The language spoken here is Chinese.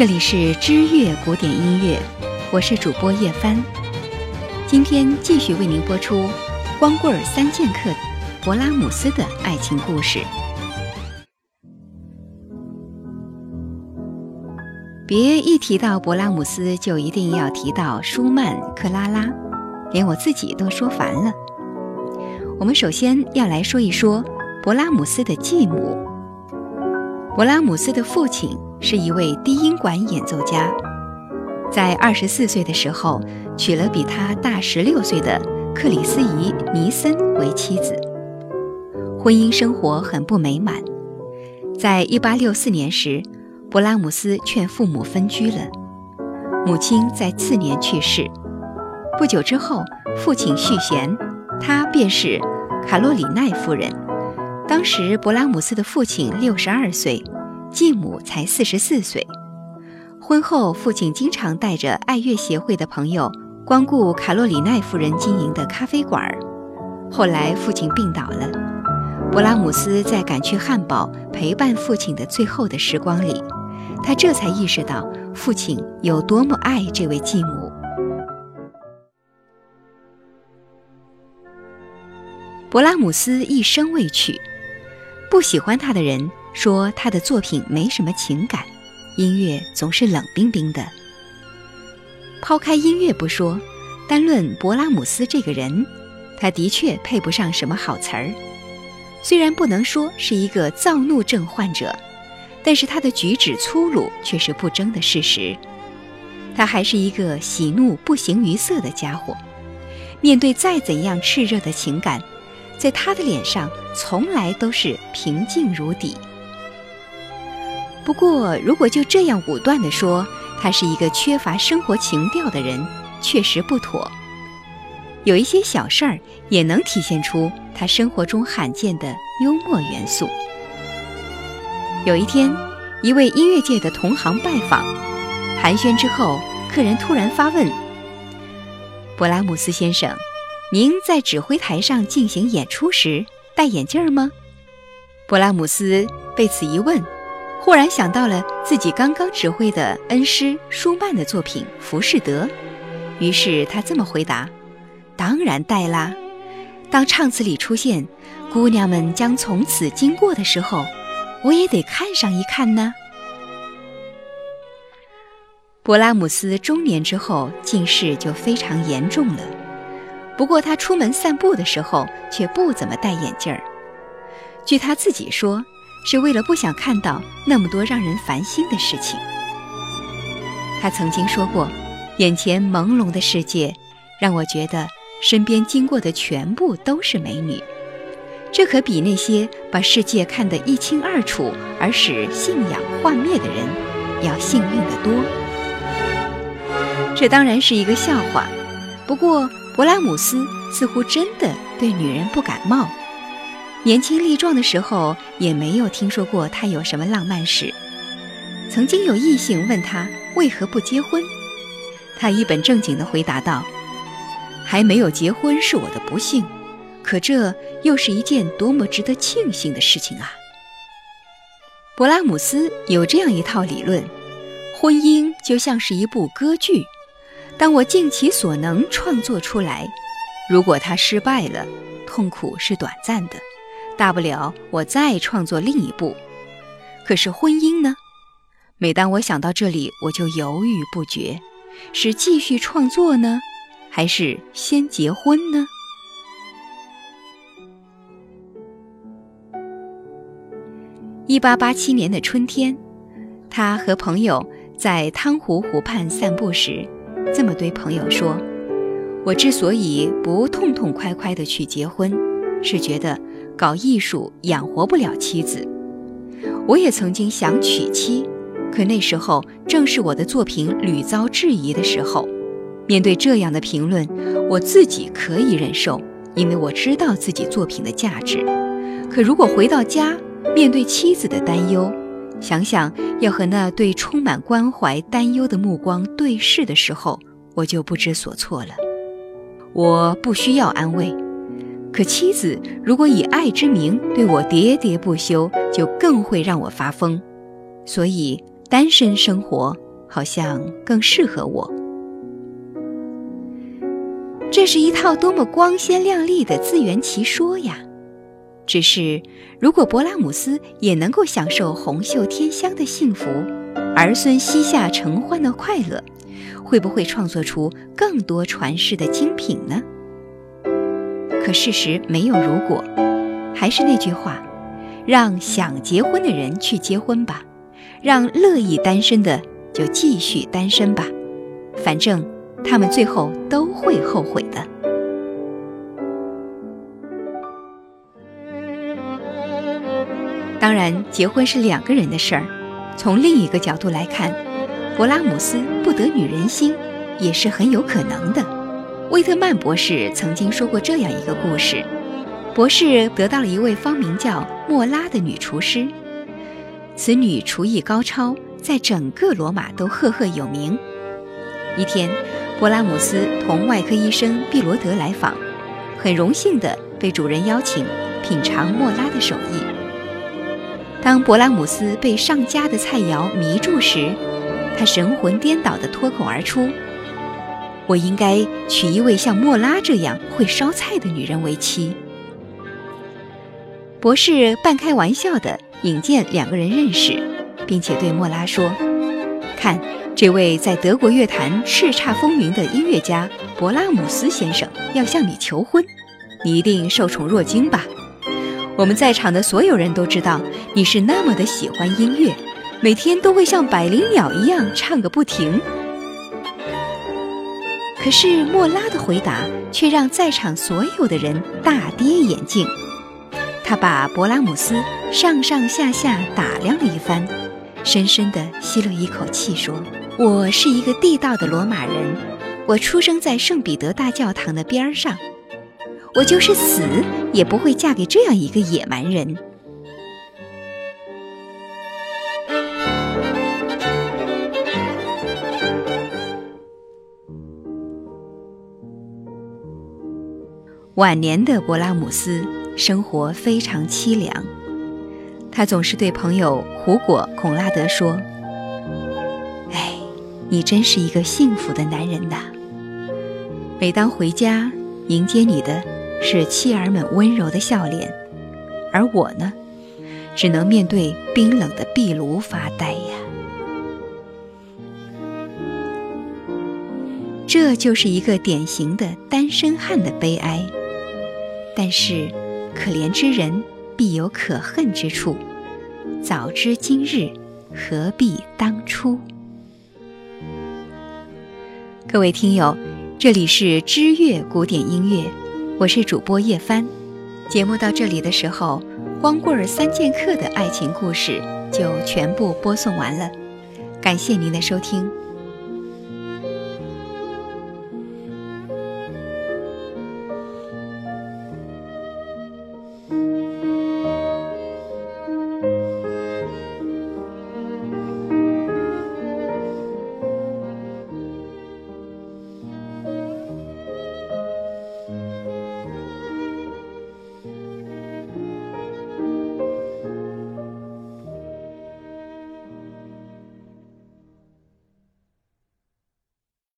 这里是知乐古典音乐，我是主播叶帆。今天继续为您播出《光棍三剑客》勃拉姆斯的爱情故事。别一提到勃拉姆斯，就一定要提到舒曼、克拉拉，连我自己都说烦了。我们首先要来说一说勃拉姆斯的继母。勃拉姆斯的父亲是一位低音管演奏家，在二十四岁的时候娶了比他大十六岁的克里斯怡·尼森为妻子，婚姻生活很不美满。在一八六四年时，勃拉姆斯劝父母分居了，母亲在次年去世。不久之后，父亲续弦，他便是卡洛里奈夫人。当时，勃拉姆斯的父亲六十二岁，继母才四十四岁。婚后，父亲经常带着爱乐协会的朋友光顾卡洛里奈夫人经营的咖啡馆儿。后来，父亲病倒了，勃拉姆斯在赶去汉堡陪伴父亲的最后的时光里，他这才意识到父亲有多么爱这位继母。勃拉姆斯一生未娶。不喜欢他的人说他的作品没什么情感，音乐总是冷冰冰的。抛开音乐不说，单论勃拉姆斯这个人，他的确配不上什么好词儿。虽然不能说是一个躁怒症患者，但是他的举止粗鲁却是不争的事实。他还是一个喜怒不形于色的家伙，面对再怎样炽热的情感。在他的脸上，从来都是平静如底。不过，如果就这样武断地说他是一个缺乏生活情调的人，确实不妥。有一些小事儿也能体现出他生活中罕见的幽默元素。有一天，一位音乐界的同行拜访，寒暄之后，客人突然发问：“勃拉姆斯先生。”您在指挥台上进行演出时戴眼镜吗？勃拉姆斯被此一问，忽然想到了自己刚刚指挥的恩师舒曼的作品《浮士德》，于是他这么回答：“当然戴啦！当唱词里出现‘姑娘们将从此经过’的时候，我也得看上一看呢。”勃拉姆斯中年之后近视就非常严重了。不过他出门散步的时候却不怎么戴眼镜儿，据他自己说，是为了不想看到那么多让人烦心的事情。他曾经说过：“眼前朦胧的世界，让我觉得身边经过的全部都是美女，这可比那些把世界看得一清二楚而使信仰幻灭的人要幸运得多。”这当然是一个笑话，不过。勃拉姆斯似乎真的对女人不感冒，年轻力壮的时候也没有听说过他有什么浪漫史。曾经有异性问他为何不结婚，他一本正经地回答道：“还没有结婚是我的不幸，可这又是一件多么值得庆幸的事情啊！”勃拉姆斯有这样一套理论：婚姻就像是一部歌剧。当我尽其所能创作出来，如果它失败了，痛苦是短暂的，大不了我再创作另一部。可是婚姻呢？每当我想到这里，我就犹豫不决：是继续创作呢，还是先结婚呢？一八八七年的春天，他和朋友在汤湖湖畔散步时。这么对朋友说：“我之所以不痛痛快快的去结婚，是觉得搞艺术养活不了妻子。我也曾经想娶妻，可那时候正是我的作品屡遭质疑的时候。面对这样的评论，我自己可以忍受，因为我知道自己作品的价值。可如果回到家，面对妻子的担忧，想想要和那对充满关怀、担忧的目光对视的时候，我就不知所措了。我不需要安慰，可妻子如果以爱之名对我喋喋不休，就更会让我发疯。所以，单身生活好像更适合我。这是一套多么光鲜亮丽的自圆其说呀！只是，如果勃拉姆斯也能够享受红袖添香的幸福，儿孙膝下承欢的快乐，会不会创作出更多传世的精品呢？可事实没有如果，还是那句话，让想结婚的人去结婚吧，让乐意单身的就继续单身吧，反正。他们最后都会后悔的。当然，结婚是两个人的事儿。从另一个角度来看，勃拉姆斯不得女人心也是很有可能的。威特曼博士曾经说过这样一个故事：博士得到了一位芳名叫莫拉的女厨师，此女厨艺高超，在整个罗马都赫赫有名。一天。勃拉姆斯同外科医生毕罗德来访，很荣幸地被主人邀请品尝莫拉的手艺。当勃拉姆斯被上佳的菜肴迷住时，他神魂颠倒地脱口而出：“我应该娶一位像莫拉这样会烧菜的女人为妻。”博士半开玩笑地引荐两个人认识，并且对莫拉说：“看。”这位在德国乐坛叱咤风云的音乐家勃拉姆斯先生要向你求婚，你一定受宠若惊吧？我们在场的所有人都知道你是那么的喜欢音乐，每天都会像百灵鸟一样唱个不停。可是莫拉的回答却让在场所有的人大跌眼镜，他把勃拉姆斯上上下下打量了一番，深深地吸了一口气，说。我是一个地道的罗马人，我出生在圣彼得大教堂的边儿上，我就是死也不会嫁给这样一个野蛮人。晚年的勃拉姆斯生活非常凄凉，他总是对朋友胡果·孔拉德说。哎你真是一个幸福的男人呐！每当回家，迎接你的是妻儿们温柔的笑脸，而我呢，只能面对冰冷的壁炉发呆呀。这就是一个典型的单身汉的悲哀。但是，可怜之人必有可恨之处，早知今日，何必当初？各位听友，这里是知乐古典音乐，我是主播叶帆。节目到这里的时候，光棍儿三剑客的爱情故事就全部播送完了。感谢您的收听。